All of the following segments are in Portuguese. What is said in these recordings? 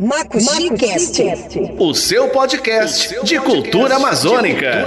Macuxicast. O seu podcast de cultura amazônica.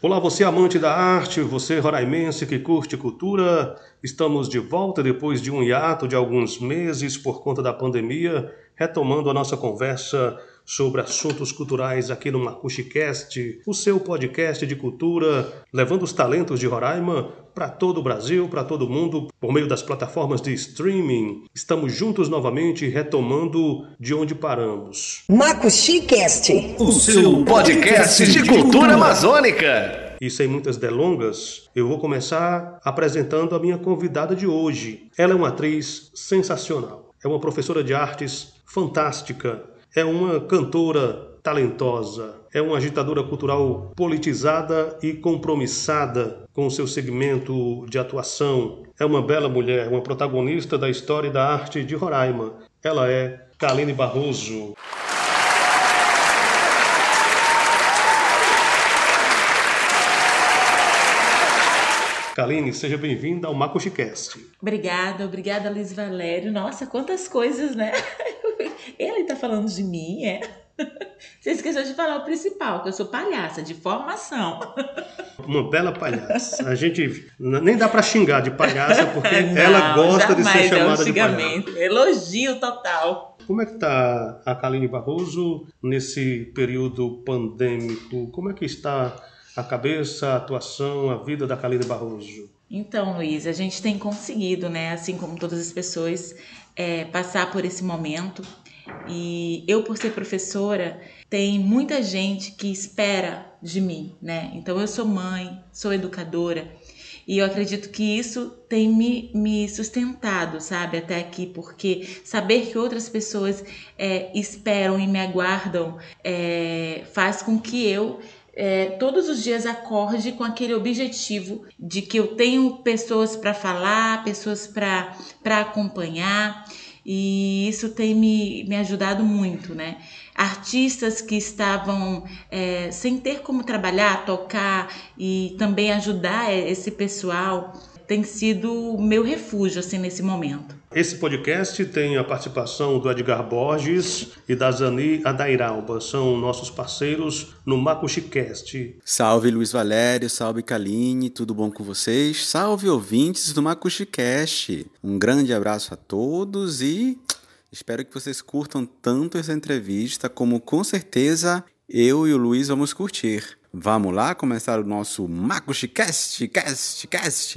Olá, você amante da arte, você roraimense que curte cultura. Estamos de volta depois de um hiato de alguns meses por conta da pandemia, retomando a nossa conversa sobre assuntos culturais aqui no MacuxiCast, o seu podcast de cultura, levando os talentos de Roraima para todo o Brasil, para todo o mundo, por meio das plataformas de streaming. Estamos juntos novamente, retomando de onde paramos. MacuxiCast. O seu podcast de cultura amazônica. E sem muitas delongas, eu vou começar apresentando a minha convidada de hoje. Ela é uma atriz sensacional. É uma professora de artes fantástica, é uma cantora talentosa, é uma agitadora cultural politizada e compromissada com o seu segmento de atuação. É uma bela mulher, uma protagonista da história e da arte de Roraima. Ela é Kaline Barroso. Kaline, seja bem-vinda ao MacoxiCast. Obrigada, obrigada, Luiz Valério. Nossa, quantas coisas, né? Falando de mim, é? Você esqueceu de falar o principal, que eu sou palhaça de formação. Uma bela palhaça. A gente nem dá para xingar de palhaça porque Não, ela gosta de ser chamada é um de palhaça. Elogio total. Como é que está a Kaline Barroso nesse período pandêmico? Como é que está a cabeça, a atuação, a vida da Kaline Barroso? Então, Luiz, a gente tem conseguido, né, assim como todas as pessoas, é, passar por esse momento e eu, por ser professora, tem muita gente que espera de mim, né? Então, eu sou mãe, sou educadora. E eu acredito que isso tem me, me sustentado, sabe, até aqui, porque saber que outras pessoas é, esperam e me aguardam é, faz com que eu é, todos os dias acorde com aquele objetivo de que eu tenho pessoas para falar, pessoas para acompanhar e isso tem me, me ajudado muito, né? Artistas que estavam é, sem ter como trabalhar, tocar e também ajudar esse pessoal tem sido meu refúgio assim nesse momento. Esse podcast tem a participação do Edgar Borges e da Zani Adairalba, são nossos parceiros no Macuxicast. Salve Luiz Valério, salve Kaline, tudo bom com vocês? Salve ouvintes do Macuxicast. Um grande abraço a todos e espero que vocês curtam tanto essa entrevista como com certeza eu e o Luiz vamos curtir. Vamos lá começar o nosso Macuxicast, cast, cast.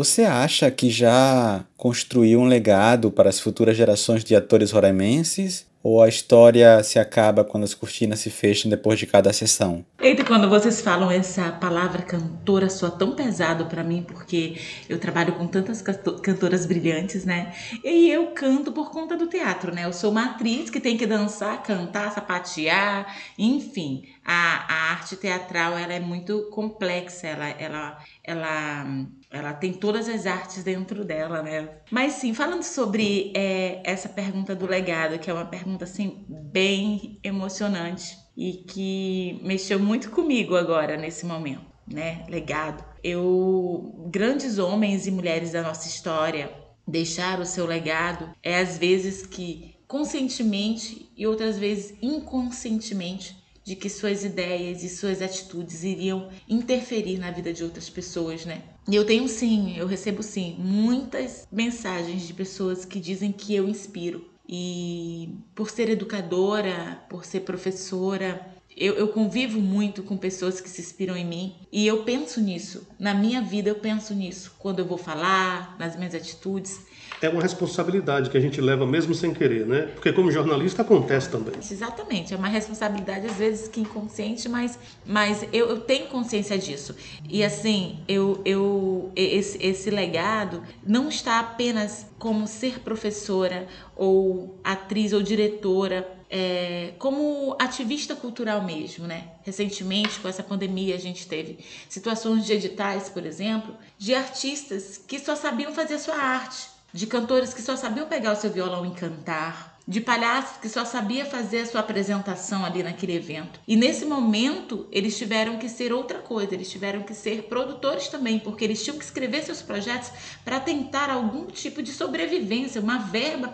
Você acha que já construiu um legado para as futuras gerações de atores roraimenses ou a história se acaba quando as cortinas se fecham depois de cada sessão? Eita, quando vocês falam essa palavra cantora soa tão pesado para mim, porque eu trabalho com tantas cantoras brilhantes, né? E eu canto por conta do teatro, né? Eu sou uma atriz que tem que dançar, cantar, sapatear, enfim. A, a arte teatral, ela é muito complexa, ela, ela, ela ela tem todas as artes dentro dela, né? Mas sim, falando sobre é, essa pergunta do legado, que é uma pergunta assim bem emocionante e que mexeu muito comigo agora nesse momento, né? Legado. Eu grandes homens e mulheres da nossa história deixaram o seu legado é às vezes que conscientemente e outras vezes inconscientemente de que suas ideias e suas atitudes iriam interferir na vida de outras pessoas, né? E eu tenho sim, eu recebo sim muitas mensagens de pessoas que dizem que eu inspiro. E por ser educadora, por ser professora, eu, eu, convivo muito com pessoas que se inspiram em mim e eu penso nisso. Na minha vida, eu penso nisso. Quando eu vou falar, nas minhas atitudes é uma responsabilidade que a gente leva mesmo sem querer, né? Porque como jornalista acontece também. Exatamente, é uma responsabilidade às vezes que inconsciente, mas, mas eu, eu tenho consciência disso. E assim, eu, eu esse, esse legado não está apenas como ser professora ou atriz ou diretora é, como ativista cultural mesmo, né? Recentemente, com essa pandemia, a gente teve situações de editais, por exemplo, de artistas que só sabiam fazer sua arte, de cantores que só sabiam pegar o seu violão e cantar, de palhaços que só sabia fazer a sua apresentação ali naquele evento. E nesse momento, eles tiveram que ser outra coisa, eles tiveram que ser produtores também, porque eles tinham que escrever seus projetos para tentar algum tipo de sobrevivência, uma verba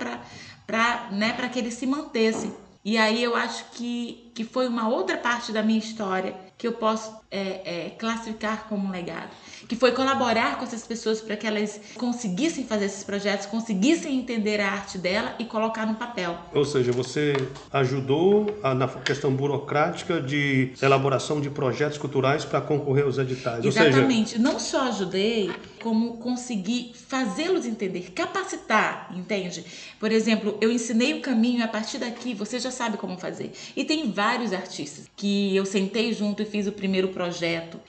para né, que eles se mantessem. E aí eu acho que, que foi uma outra parte da minha história que eu posso é, é, classificar como um legado que foi colaborar com essas pessoas para que elas conseguissem fazer esses projetos, conseguissem entender a arte dela e colocar no papel. Ou seja, você ajudou a, na questão burocrática de elaboração de projetos culturais para concorrer aos editais. Exatamente. Seja... Não só ajudei, como consegui fazê-los entender, capacitar, entende? Por exemplo, eu ensinei o caminho a partir daqui, você já sabe como fazer. E tem vários artistas que eu sentei junto e fiz o primeiro projeto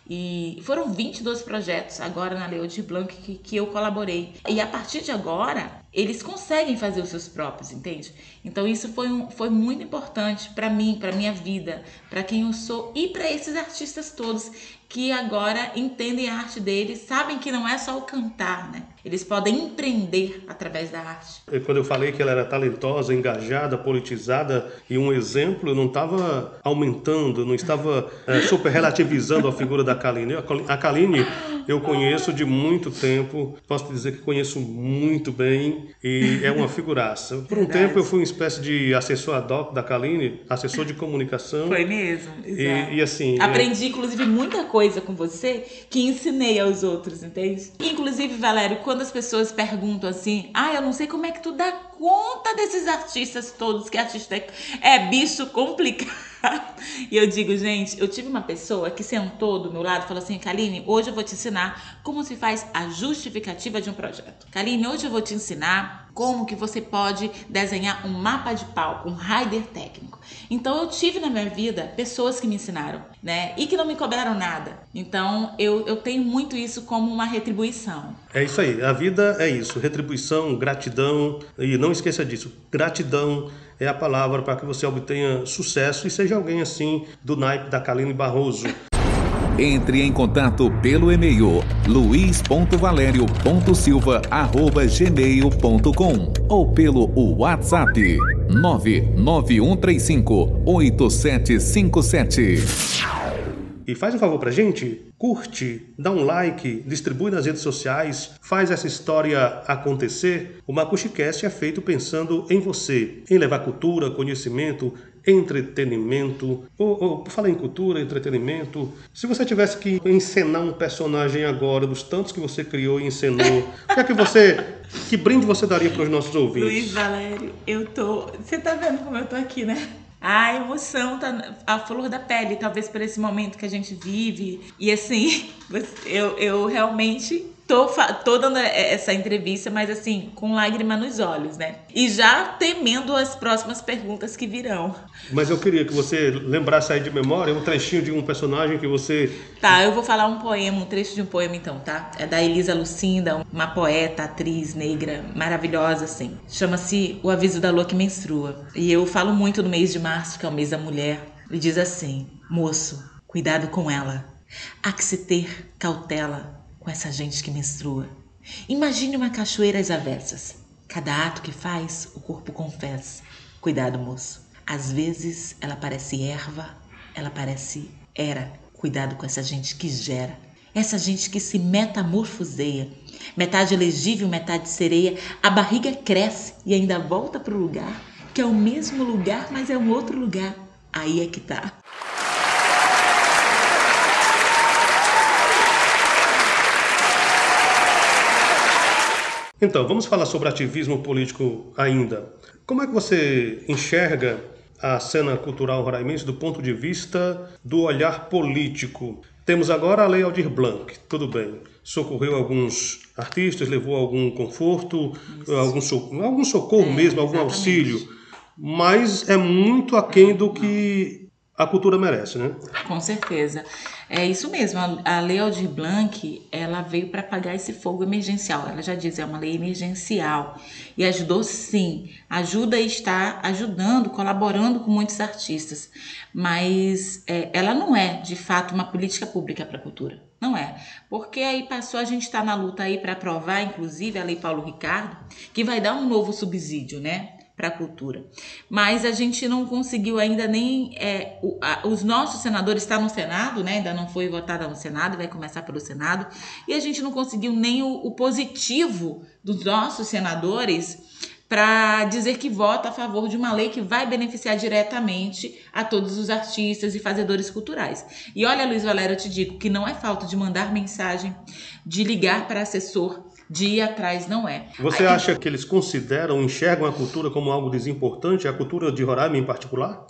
e foram 22 projetos agora na Lei de Blanc que, que eu colaborei. E a partir de agora, eles conseguem fazer os seus próprios, entende? Então isso foi, um, foi muito importante para mim, para minha vida, para quem eu sou e para esses artistas todos que agora entendem a arte deles, sabem que não é só o cantar, né? Eles podem empreender através da arte. Quando eu falei que ela era talentosa, engajada, politizada e um exemplo, eu não estava aumentando, não estava é, super relativizando a figura da Kaline. A Kaline eu conheço de muito tempo, posso dizer que conheço muito bem e é uma figuraça. Por um Verdade. tempo eu fui uma espécie de assessor ad hoc da Kaline, assessor de comunicação. Foi mesmo, exato. E, e assim... Aprendi, é... inclusive, muita coisa com você que ensinei aos outros, entende? Inclusive, Valério, quando as pessoas perguntam assim, ah, eu não sei como é que tu dá conta desses artistas todos, que artista é, é bicho complicado. e eu digo, gente, eu tive uma pessoa que sentou do meu lado e falou assim: Kaline, hoje eu vou te ensinar como se faz a justificativa de um projeto. Kaline, hoje eu vou te ensinar como que você pode desenhar um mapa de palco, um rider técnico. Então eu tive na minha vida pessoas que me ensinaram, né? E que não me cobraram nada. Então eu, eu tenho muito isso como uma retribuição. É isso aí, a vida é isso, retribuição, gratidão, e não esqueça disso, gratidão é a palavra para que você obtenha sucesso e seja alguém assim do naipe da Kaline Barroso. Entre em contato pelo e-mail luiz.valério.silva.gmail.com ou pelo WhatsApp 99135 8757. E faz um favor pra gente, curte, dá um like, distribui nas redes sociais, faz essa história acontecer. O MacuxiCast é feito pensando em você, em levar cultura, conhecimento, entretenimento, ou, ou por falar em cultura, entretenimento, se você tivesse que encenar um personagem agora, dos tantos que você criou e encenou, o que é que você, que brinde você daria para os nossos ouvintes? Luiz Valério, eu tô, você tá vendo como eu tô aqui, né? A emoção tá a flor da pele, talvez por esse momento que a gente vive. E assim, eu, eu realmente tô, tô dando essa entrevista, mas assim, com lágrima nos olhos, né? E já temendo as próximas perguntas que virão. Mas eu queria que você lembrasse aí de memória um trechinho de um personagem que você. Tá, eu vou falar um poema, um trecho de um poema então, tá? É da Elisa Lucinda, uma poeta, atriz negra, maravilhosa, assim. Chama-se O Aviso da Lua que Menstrua. E eu falo muito no mês de março, que é o mês da mulher. E diz assim: Moço, cuidado com ela. Há que se ter cautela com essa gente que menstrua. Imagine uma cachoeira às avessas. Cada ato que faz, o corpo confessa. Cuidado, moço. Às vezes ela parece erva, ela parece era. Cuidado com essa gente que gera. Essa gente que se metamorfoseia. Metade elegível, metade sereia. A barriga cresce e ainda volta para o lugar, que é o mesmo lugar, mas é um outro lugar. Aí é que tá. Então, vamos falar sobre ativismo político ainda. Como é que você enxerga a cena cultural roraimense do ponto de vista do olhar político? Temos agora a Lei Aldir Blanc, tudo bem. Socorreu alguns artistas, levou algum conforto, algum, socorro, algum socorro é, mesmo, algum exatamente. auxílio. Mas é muito aquém do que a cultura merece, né? Com certeza. É isso mesmo. A Lei Aldir Blanc, ela veio para apagar esse fogo emergencial. Ela já diz, é uma lei emergencial. E ajudou sim. Ajuda está ajudando, colaborando com muitos artistas. Mas é, ela não é, de fato, uma política pública para a cultura. Não é. Porque aí passou, a gente está na luta aí para aprovar, inclusive, a Lei Paulo Ricardo, que vai dar um novo subsídio, né? Para a cultura. Mas a gente não conseguiu ainda nem. É, o, a, os nossos senadores estão tá no Senado, né? Ainda não foi votada no Senado, vai começar pelo Senado, e a gente não conseguiu nem o, o positivo dos nossos senadores para dizer que vota a favor de uma lei que vai beneficiar diretamente a todos os artistas e fazedores culturais. E olha, Luiz Valério, eu te digo que não é falta de mandar mensagem, de ligar para assessor, de ir atrás, não é. Você Aí, acha que eles consideram, enxergam a cultura como algo desimportante, a cultura de Roraima em particular?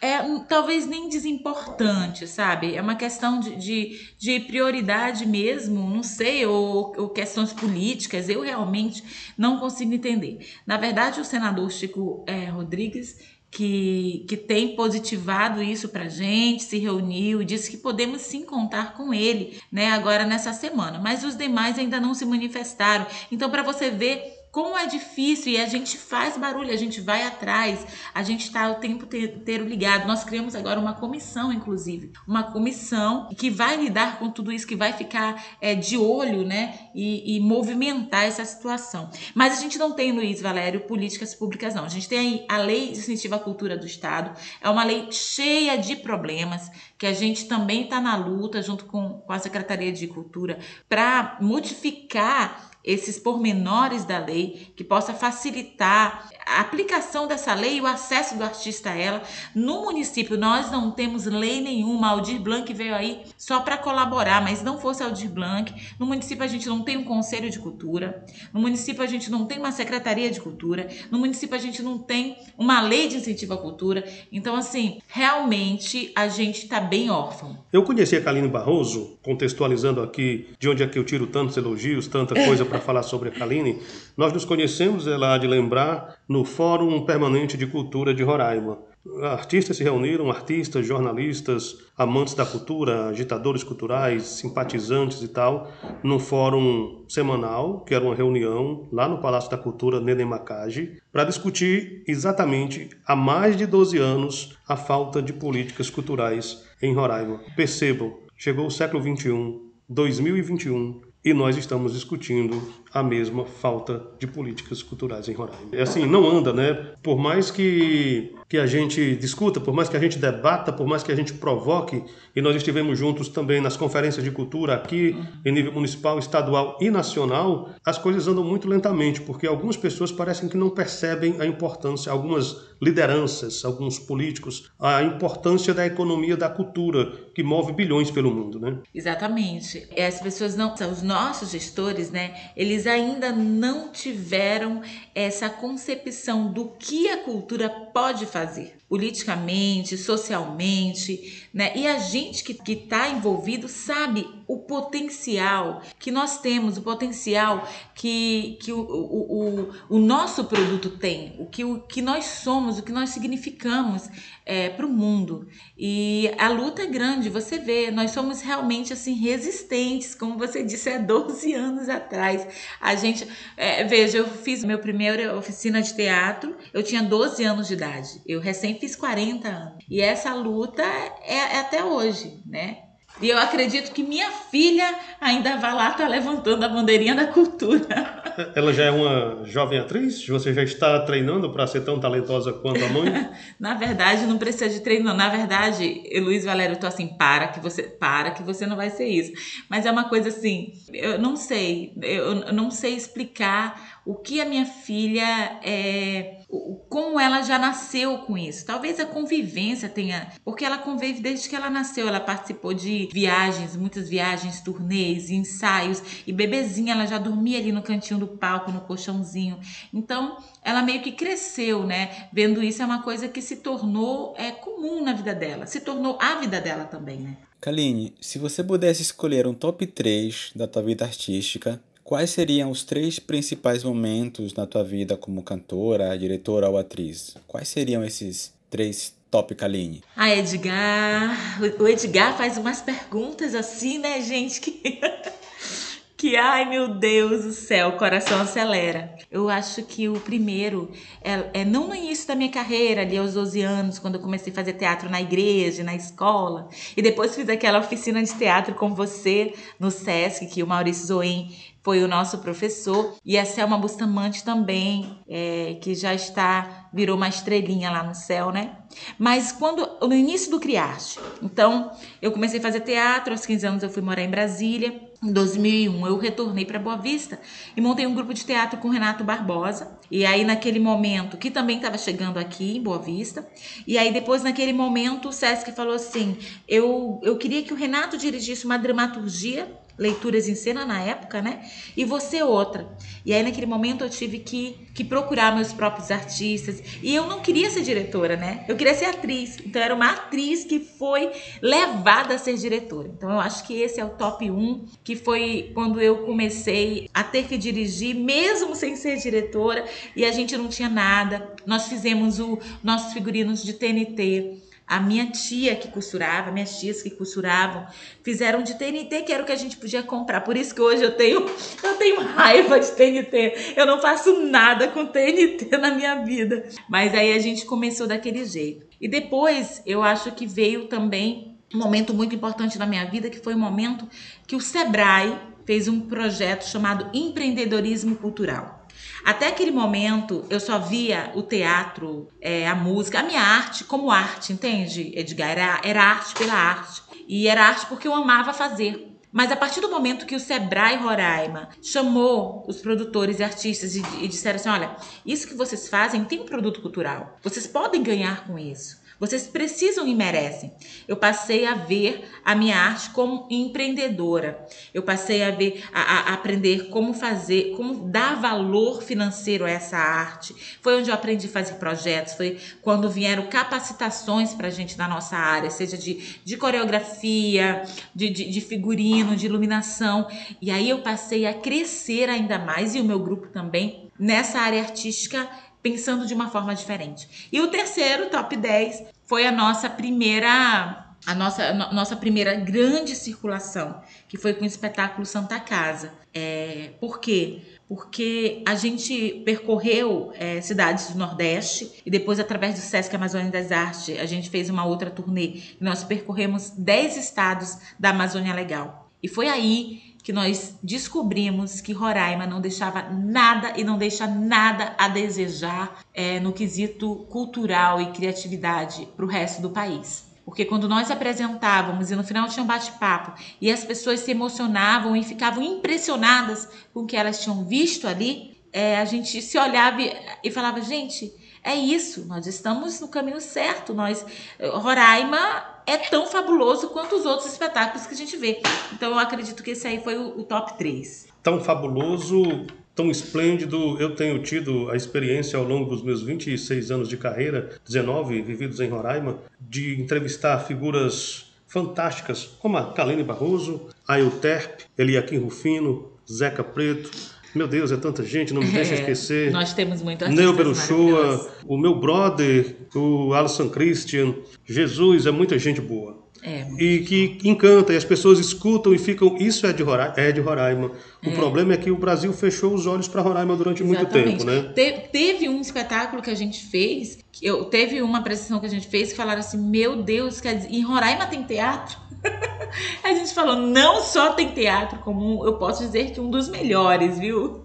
É talvez nem desimportante, sabe? É uma questão de, de, de prioridade mesmo, não sei, ou, ou, questões políticas, eu realmente não consigo entender. Na verdade, o senador Chico é, Rodrigues que, que tem positivado isso para gente, se reuniu e disse que podemos sim contar com ele, né, agora nessa semana. Mas os demais ainda não se manifestaram. Então, para você ver como é difícil e a gente faz barulho, a gente vai atrás, a gente está o tempo inteiro ligado. Nós criamos agora uma comissão, inclusive, uma comissão que vai lidar com tudo isso, que vai ficar é, de olho, né, e, e, movimentar essa situação. Mas a gente não tem, Luiz Valério, políticas públicas, não. A gente tem a Lei de Incentivo à Cultura do Estado, é uma lei cheia de problemas, que a gente também está na luta, junto com, com a Secretaria de Cultura, para modificar esses pormenores da lei que possa facilitar a aplicação dessa lei e o acesso do artista a ela. No município nós não temos lei nenhuma, Aldir Blanc veio aí só para colaborar, mas não fosse Aldir Blanc, no município a gente não tem um conselho de cultura, no município a gente não tem uma secretaria de cultura, no município a gente não tem uma lei de incentivo à cultura. Então assim, realmente a gente está bem órfão. Eu conheci a Kaline Barroso, contextualizando aqui de onde é que eu tiro tantos elogios, tanta coisa para falar sobre a Kaline. Nós nos conhecemos, ela há de lembrar, no Fórum Permanente de Cultura de Roraima. Artistas se reuniram, artistas, jornalistas, amantes da cultura, agitadores culturais, simpatizantes e tal, num fórum semanal, que era uma reunião lá no Palácio da Cultura Nenê Macage, para discutir exatamente há mais de 12 anos a falta de políticas culturais em Roraima. Percebam, chegou o século 21, 2021, e nós estamos discutindo a mesma falta de políticas culturais em Roraima. É assim, não anda, né? Por mais que, que a gente discuta, por mais que a gente debata, por mais que a gente provoque, e nós estivemos juntos também nas conferências de cultura aqui, em nível municipal, estadual e nacional, as coisas andam muito lentamente, porque algumas pessoas parecem que não percebem a importância, algumas lideranças, alguns políticos, a importância da economia da cultura, que move bilhões pelo mundo, né? Exatamente. As pessoas não, os nossos gestores, né, eles eles ainda não tiveram essa concepção do que a cultura pode fazer politicamente, socialmente, né? E a gente que está envolvido sabe o potencial que nós temos, o potencial que, que o, o, o, o nosso produto tem, o que, o que nós somos, o que nós significamos é, para o mundo. E a luta é grande, você vê, nós somos realmente assim resistentes, como você disse, há 12 anos atrás. A gente, é, veja, eu fiz meu primeira oficina de teatro, eu tinha 12 anos de idade, eu recém fiz 40 anos. E essa luta é, é até hoje, né? E eu acredito que minha filha ainda vai lá estar tá levantando a bandeirinha da cultura. Ela já é uma jovem atriz? Você já está treinando para ser tão talentosa quanto a mãe? Na verdade, não precisa de treino, não. Na verdade, Luiz Valério, eu tô assim, para que você, para que você não vai ser isso. Mas é uma coisa assim, eu não sei, eu não sei explicar o que a minha filha é como ela já nasceu com isso. Talvez a convivência tenha, porque ela convive desde que ela nasceu, ela participou de viagens, muitas viagens, turnês, ensaios, e bebezinha ela já dormia ali no cantinho do palco, no colchãozinho. Então, ela meio que cresceu, né? Vendo isso é uma coisa que se tornou é comum na vida dela, se tornou a vida dela também, né? Kaline, se você pudesse escolher um top 3 da tua vida artística, Quais seriam os três principais momentos na tua vida como cantora, diretora ou atriz? Quais seriam esses três Top Kaline? Ah, Edgar. O Edgar faz umas perguntas assim, né, gente? Que. que ai meu Deus do céu, o coração acelera. Eu acho que o primeiro é, é, não no início da minha carreira, ali aos 12 anos, quando eu comecei a fazer teatro na igreja, na escola, e depois fiz aquela oficina de teatro com você no SESC, que o Maurício Zoen foi o nosso professor, e a Selma Bustamante também, é, que já está, virou uma estrelinha lá no céu, né? Mas quando, no início do Criarte, então eu comecei a fazer teatro, aos 15 anos eu fui morar em Brasília, em 2001 eu retornei para Boa Vista e montei um grupo de teatro com Renato Barbosa. E aí naquele momento, que também estava chegando aqui em Boa Vista, e aí depois naquele momento o Sesc falou assim: "Eu eu queria que o Renato dirigisse uma dramaturgia leituras em cena na época, né? E você outra. E aí naquele momento eu tive que, que procurar meus próprios artistas. E eu não queria ser diretora, né? Eu queria ser atriz. Então era uma atriz que foi levada a ser diretora. Então eu acho que esse é o top 1, que foi quando eu comecei a ter que dirigir, mesmo sem ser diretora, e a gente não tinha nada. Nós fizemos o nossos figurinos de TNT a minha tia que costurava, minhas tias que costuravam, fizeram de TNT, que era o que a gente podia comprar. Por isso que hoje eu tenho, eu tenho raiva de TNT. Eu não faço nada com TNT na minha vida. Mas aí a gente começou daquele jeito. E depois eu acho que veio também um momento muito importante na minha vida, que foi o um momento que o Sebrae fez um projeto chamado Empreendedorismo Cultural. Até aquele momento, eu só via o teatro, é, a música, a minha arte como arte, entende, Edgar? Era, era arte pela arte. E era arte porque eu amava fazer. Mas a partir do momento que o Sebrae Roraima chamou os produtores e artistas e, e disseram assim: olha, isso que vocês fazem tem um produto cultural, vocês podem ganhar com isso. Vocês precisam e merecem. Eu passei a ver a minha arte como empreendedora. Eu passei a ver, a, a, aprender como fazer, como dar valor financeiro a essa arte. Foi onde eu aprendi a fazer projetos. Foi quando vieram capacitações para a gente na nossa área, seja de, de coreografia, de, de, de figurino, de iluminação. E aí eu passei a crescer ainda mais e o meu grupo também nessa área artística pensando de uma forma diferente. E o terceiro, top 10, foi a nossa primeira a nossa, no, nossa primeira grande circulação, que foi com o espetáculo Santa Casa. É, por quê? Porque a gente percorreu é, cidades do Nordeste e depois, através do Sesc Amazônia das Artes, a gente fez uma outra turnê. Nós percorremos 10 estados da Amazônia Legal. E foi aí que nós descobrimos que Roraima não deixava nada e não deixa nada a desejar é, no quesito cultural e criatividade para o resto do país. Porque quando nós apresentávamos e no final tinha um bate-papo e as pessoas se emocionavam e ficavam impressionadas com o que elas tinham visto ali, é, a gente se olhava e falava, gente, é isso, nós estamos no caminho certo. Nós, Roraima é tão fabuloso quanto os outros espetáculos que a gente vê. Então eu acredito que esse aí foi o, o top 3. Tão fabuloso, tão esplêndido. Eu tenho tido a experiência ao longo dos meus 26 anos de carreira, 19 vividos em Roraima, de entrevistar figuras fantásticas como a Kalene Barroso, a Euterpe, Eliakim Rufino, Zeca Preto, meu Deus, é tanta gente, não me deixa é, esquecer. Nós temos muito Neu Shoa, o meu brother, o Alisson Christian. Jesus, é muita gente boa. É, e que encanta, e as pessoas escutam e ficam. Isso é de Roraima. É de Roraima. O é. problema é que o Brasil fechou os olhos para Roraima durante Exatamente. muito tempo, né? Te, teve um espetáculo que a gente fez, eu, teve uma apresentação que a gente fez que falaram assim: Meu Deus, quer dizer, em Roraima tem teatro? a gente falou, não só tem teatro como eu posso dizer que um dos melhores, viu?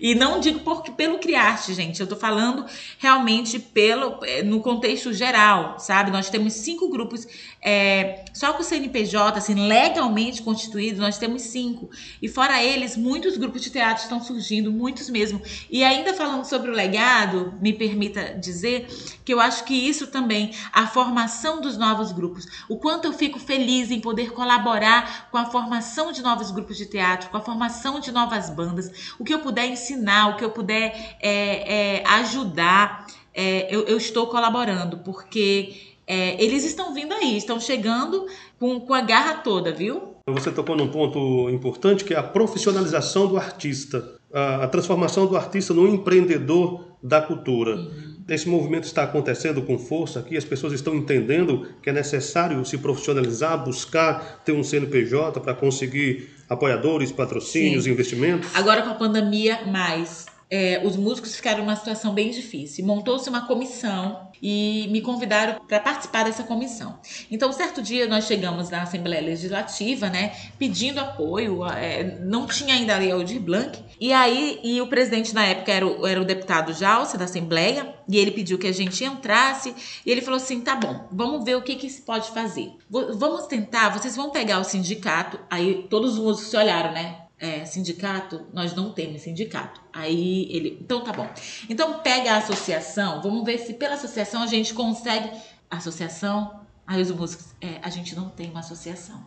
E não digo porque pelo Criarte, gente. Eu tô falando realmente pelo é, no contexto geral, sabe? Nós temos cinco grupos, é, só com o CNPJ, assim, legalmente constituído, nós temos cinco. E fora eles, muitos grupos de teatro estão surgindo, muitos mesmo. E ainda falando sobre o legado, me permita dizer que eu acho que isso também, a formação dos novos grupos, o quanto eu fico feliz em poder colaborar com a formação de novos grupos de teatro, com a formação de novas bandas, o que eu puder ensinar, o que eu puder é, é, ajudar, é, eu, eu, estou colaborando, porque é, eles estão vindo aí, estão chegando com, com a garra toda, viu? Você tocou num ponto importante que é a profissionalização do artista, a, a transformação do artista num empreendedor da cultura. Uhum. Esse movimento está acontecendo com força aqui, as pessoas estão entendendo que é necessário se profissionalizar, buscar ter um CNPJ para conseguir apoiadores, patrocínios, Sim. investimentos? Agora com a pandemia, mais é, os músicos ficaram numa situação bem difícil. Montou-se uma comissão e me convidaram para participar dessa comissão. Então, certo dia nós chegamos na Assembleia Legislativa, né, pedindo apoio, é, não tinha ainda a Lei Aldir Blanc, e aí e o presidente na época era o, era o deputado Jalce da Assembleia, e ele pediu que a gente entrasse, e ele falou assim: tá bom, vamos ver o que, que se pode fazer. vamos tentar, vocês vão pegar o sindicato, aí todos os músicos se olharam, né? É, sindicato, nós não temos sindicato. Aí ele, então tá bom. Então pega a associação, vamos ver se pela associação a gente consegue. Associação, aí os músicos, é, a gente não tem uma associação.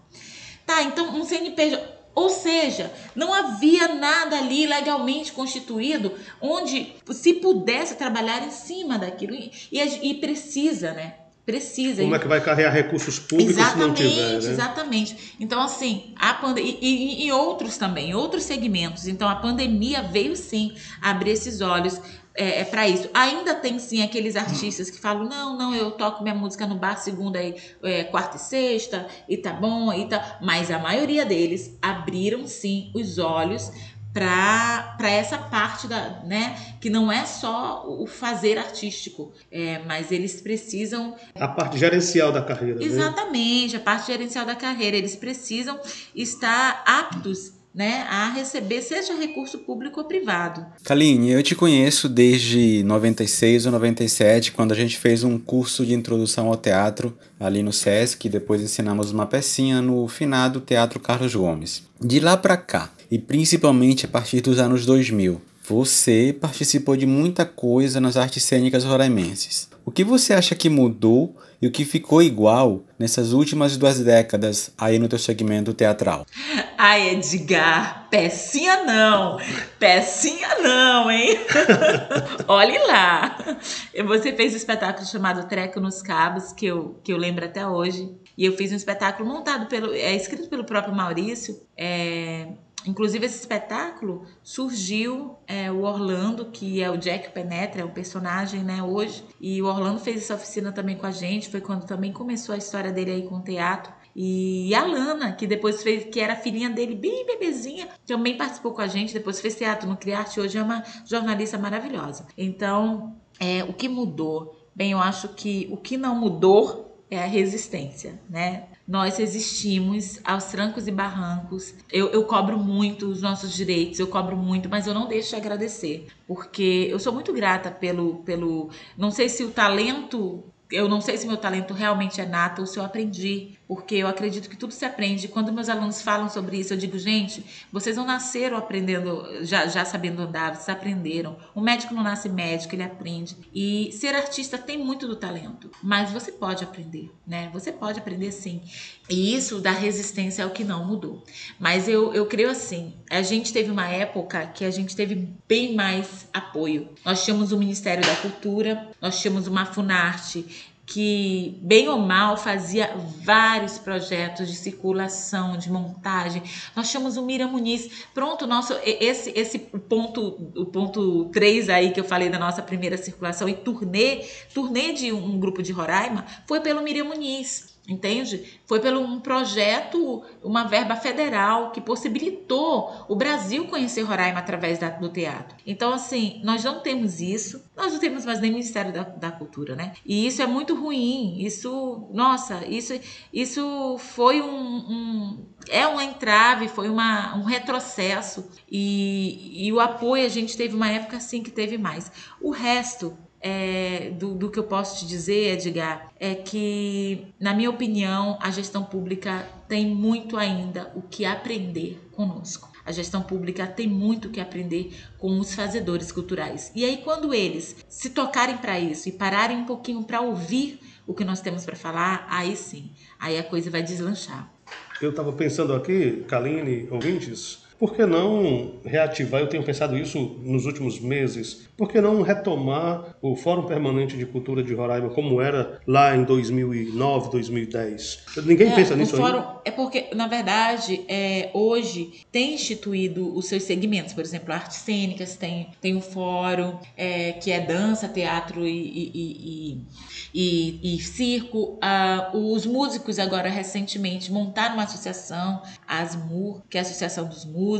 Tá, então um CNPJ. Ou seja, não havia nada ali legalmente constituído onde se pudesse trabalhar em cima daquilo. E, e, e precisa, né? Precisa. Como é que vai carregar recursos públicos exatamente, se não tiver? Né? Exatamente. Então, assim, a pandemia. E, e, outros também, outros segmentos. Então, a pandemia veio sim abrir esses olhos é, é para isso. Ainda tem sim aqueles artistas que falam: não, não, eu toco minha música no bar segunda, e, é, quarta e sexta, e tá bom, e tá. Mas a maioria deles abriram sim os olhos para essa parte da, né, que não é só o fazer artístico, é, mas eles precisam a parte gerencial da carreira. Né? Exatamente, né? a parte gerencial da carreira, eles precisam estar aptos né, a receber seja recurso público ou privado. Kaline, eu te conheço desde 96 ou 97, quando a gente fez um curso de introdução ao teatro ali no SESC, e depois ensinamos uma pecinha no finado Teatro Carlos Gomes. De lá para cá, e principalmente a partir dos anos 2000. Você participou de muita coisa nas artes cênicas roraimenses. O que você acha que mudou e o que ficou igual nessas últimas duas décadas aí no teu segmento teatral? Ai, Edgar, pecinha não, pecinha não, hein? Olhe lá. Você fez um espetáculo chamado Treco nos Cabos, que eu, que eu lembro até hoje. E eu fiz um espetáculo montado pelo, é escrito pelo próprio Maurício, é, Inclusive, esse espetáculo surgiu é, o Orlando, que é o Jack Penetra, é o personagem né, hoje. E o Orlando fez essa oficina também com a gente, foi quando também começou a história dele aí com o teatro. E a Lana, que depois fez, que era filhinha dele, bem bebezinha, também participou com a gente, depois fez teatro no Criarte, hoje é uma jornalista maravilhosa. Então, é, o que mudou? Bem, eu acho que o que não mudou é a resistência, né? Nós resistimos aos trancos e barrancos. Eu, eu cobro muito os nossos direitos, eu cobro muito, mas eu não deixo de agradecer, porque eu sou muito grata pelo, pelo. Não sei se o talento eu não sei se meu talento realmente é nato ou se eu aprendi, porque eu acredito que tudo se aprende. Quando meus alunos falam sobre isso, eu digo, gente, vocês não nasceram aprendendo, já, já sabendo andar, vocês aprenderam. O médico não nasce médico, ele aprende. E ser artista tem muito do talento, mas você pode aprender, né? Você pode aprender sim. E isso da resistência é o que não mudou. Mas eu, eu creio assim, a gente teve uma época que a gente teve bem mais apoio. Nós tínhamos o Ministério da Cultura, nós tínhamos uma Funarte que, bem ou mal, fazia vários projetos de circulação, de montagem. Nós tínhamos o Mira Muniz. Pronto, nosso, esse, esse ponto, o ponto 3 aí que eu falei da nossa primeira circulação e turnê, turnê de um grupo de Roraima, foi pelo Miriam Muniz. Entende? Foi pelo um projeto, uma verba federal que possibilitou o Brasil conhecer Roraima através da, do teatro. Então, assim, nós não temos isso, nós não temos mais nem Ministério da, da Cultura, né? E isso é muito ruim. Isso, nossa, isso, isso foi um, um é um entrave, foi uma, um retrocesso e, e o apoio a gente teve uma época assim que teve mais. O resto é, do, do que eu posso te dizer, Edgar, é que, na minha opinião, a gestão pública tem muito ainda o que aprender conosco. A gestão pública tem muito o que aprender com os fazedores culturais. E aí, quando eles se tocarem para isso e pararem um pouquinho para ouvir o que nós temos para falar, aí sim, aí a coisa vai deslanchar. Eu estava pensando aqui, Kaline, ouvintes, por que não reativar? Eu tenho pensado isso nos últimos meses. Por que não retomar o Fórum Permanente de Cultura de Roraima como era lá em 2009, 2010? Ninguém É, pensa o nisso fórum, ainda. É porque, na verdade, é, hoje tem instituído os seus segmentos. Por exemplo, artes cênicas tem, tem um fórum é, que é dança, teatro e, e- e- e- circo. Ah, os músicos agora, recentemente, montaram uma associação, a ASMUR, que é a Associação dos Músicos.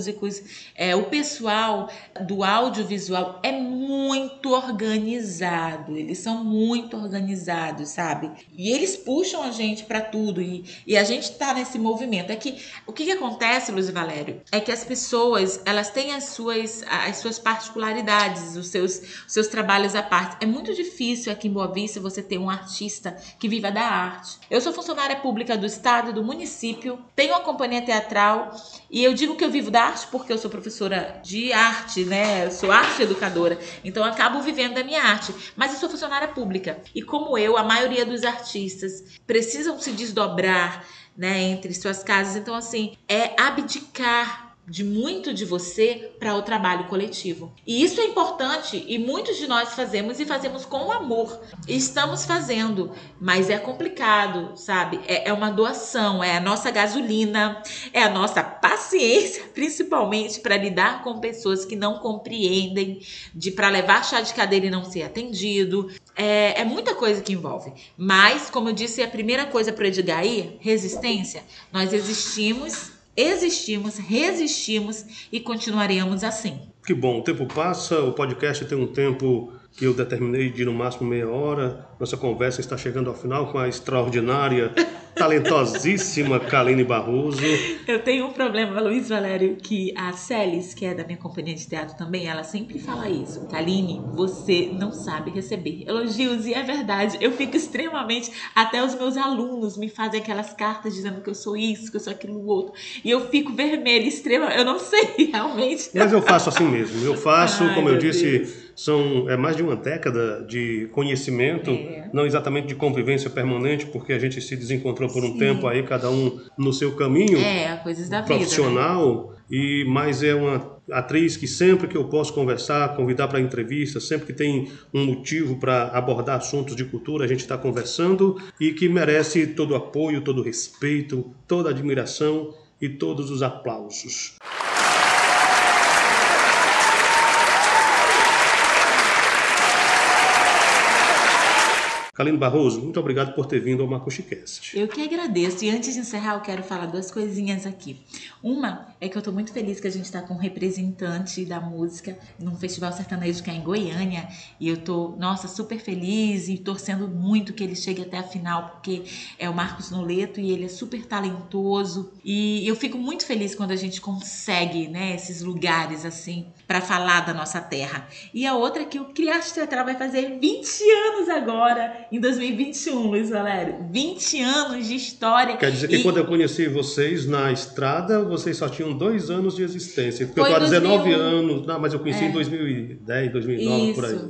É, o pessoal do audiovisual é muito organizado. Eles são muito organizados, sabe? E eles puxam a gente para tudo. E, e a gente tá nesse movimento. É que o que, que acontece, Luiz Valério, é que as pessoas elas têm as suas, as suas particularidades, os seus, os seus trabalhos à parte. É muito difícil aqui em Boa Vista você ter um artista que viva da arte. Eu sou funcionária pública do estado do município, tenho uma companhia teatral e eu digo que eu vivo da arte porque eu sou professora de arte, né? Eu sou arte educadora, então eu acabo vivendo da minha arte. Mas eu sou funcionária pública e como eu, a maioria dos artistas precisam se desdobrar né, entre suas casas. Então, assim, é abdicar de muito de você para o trabalho coletivo. E isso é importante e muitos de nós fazemos e fazemos com amor. Estamos fazendo, mas é complicado, sabe? É, é uma doação, é a nossa gasolina, é a nossa paciência, principalmente para lidar com pessoas que não compreendem, de para levar chá de cadeira e não ser atendido. É, é muita coisa que envolve. Mas, como eu disse, a primeira coisa para o Edgaí, resistência. Nós existimos, existimos, resistimos e continuaremos assim. Que bom, o tempo passa, o podcast tem um tempo que eu determinei de no máximo meia hora. Nossa conversa está chegando ao final com a extraordinária, talentosíssima Kaline Barroso. Eu tenho um problema, Luiz Valério, que a Celis, que é da minha companhia de teatro também, ela sempre fala isso. Kaline, você não sabe receber elogios, e é verdade. Eu fico extremamente. Até os meus alunos me fazem aquelas cartas dizendo que eu sou isso, que eu sou aquilo outro. E eu fico vermelha, extrema. Eu não sei realmente. Mas eu faço assim mesmo. Eu faço, Ai, como eu disse, Deus. São é mais de uma década de conhecimento, É. não exatamente de convivência permanente, porque a gente se desencontrou por um Sim. tempo aí, cada um no seu caminho. É, coisas da vida. Né? profissional e mas é uma atriz que sempre que eu posso conversar, convidar para entrevista, sempre que tem um motivo para abordar assuntos de cultura, a gente está conversando e que merece todo o apoio, todo o respeito, toda a admiração e todos os aplausos. Kaline Barroso, muito obrigado por ter vindo ao MacuxiCast. Eu que agradeço. E antes de encerrar, eu quero falar duas coisinhas aqui. Uma é que eu tô muito feliz que a gente está com um representante da música num festival sertanejo que é em Goiânia. E eu tô, nossa, super feliz e torcendo muito que ele chegue até a final, porque é o Marcos Noleto e ele é super talentoso. E eu fico muito feliz quando a gente consegue, né, esses lugares assim, para falar da nossa terra. E a outra é que o Criarte Teatral vai fazer 20 anos agora, em 2021, Luiz Valério. 20 anos de história. Quer dizer que E- quando eu conheci vocês na estrada, vocês só tinham dois anos de existência. Porque Foi eu tô há 19 2001. anos, não, mas eu conheci É. em 2010, 2009, por aí. Isso,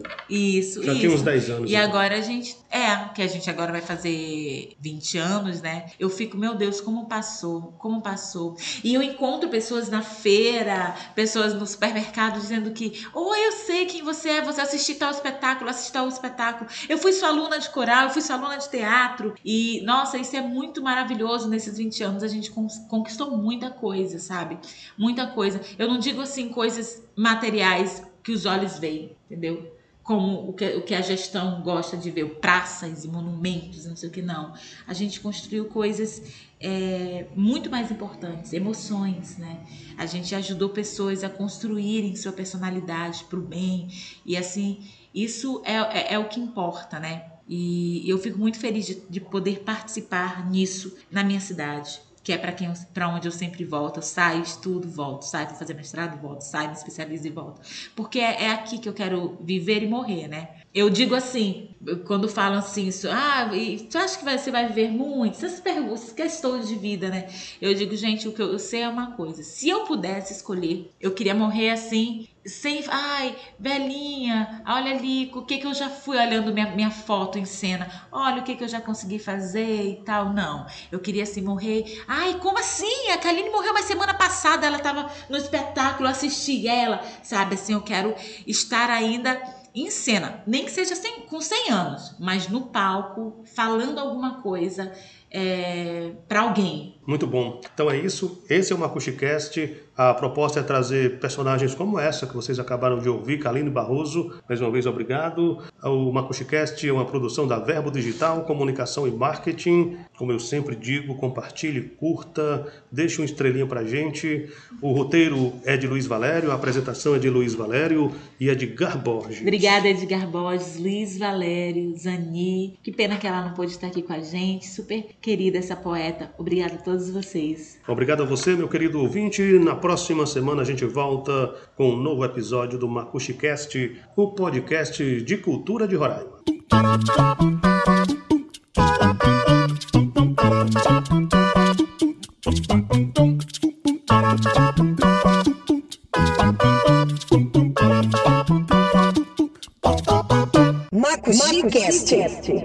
isso, Já isso. tinha uns 10 anos. E agora a gente, é, que a gente agora vai fazer 20 anos, né? Eu fico, meu Deus, como passou, como passou. E eu encontro pessoas na feira, pessoas no supermercado dizendo que, oi, eu sei quem você é, você assistiu tal espetáculo, assistiu tal espetáculo. Eu fui sua aluna de coral, eu fui sua aluna de teatro. E, nossa, isso é muito maravilhoso nesses 20 anos. A gente con- conquistou muita coisa, sabe? Muita coisa. Eu não digo assim coisas materiais que os olhos veem, entendeu? Como o que, o que a gestão gosta de ver, praças e monumentos, não sei o que, não. A gente construiu coisas é, muito mais importantes, emoções, né? A gente ajudou pessoas a construírem sua personalidade para o bem, e assim, isso é, é, é o que importa, né? E eu fico muito feliz de, de poder participar nisso na minha cidade que é para quem para onde eu sempre volto, saio, estudo, volto, saio para fazer mestrado, volto, saio, me especializo e volto. Porque é, é aqui que eu quero viver e morrer, né? Eu digo assim, quando falam assim, isso, ah, tu acha que você vai viver muito? Essas perguntas, questões de vida, né? Eu digo, gente, o que eu sei é uma coisa. Se eu pudesse escolher, eu queria morrer assim, sem, ai, velhinha, olha ali, o que que eu já fui olhando minha, minha foto em cena, olha o que que eu já consegui fazer e tal. Não, eu queria assim morrer. Ai, como assim? A Kaline morreu uma semana passada, ela tava no espetáculo, eu assisti ela, sabe? Assim, eu quero estar ainda em cena, nem que seja sem, com 100 anos, mas no palco, falando alguma coisa é, para alguém. Muito bom. Então é isso. Esse é o MacuxiCast. A proposta é trazer personagens como essa que vocês acabaram de ouvir, Kaline Barroso. Mais uma vez, obrigado. O MacuxiCast é uma produção da Verbo Digital, Comunicação e Marketing. Como eu sempre digo, compartilhe, curta, deixe uma estrelinha pra gente. O roteiro é de Luiz Valério, a apresentação é de Luiz Valério e Edgar Borges. Obrigada, Edgar Borges, Luiz Valério, Zani. Que pena que ela não pôde estar aqui com a gente. Super querida essa poeta. Obrigada a todos vocês. Obrigado a você, meu querido ouvinte. Na próxima semana a gente volta com um novo episódio do MacuxiCast, o podcast de cultura de Roraima.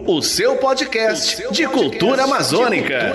O seu podcast de cultura amazônica.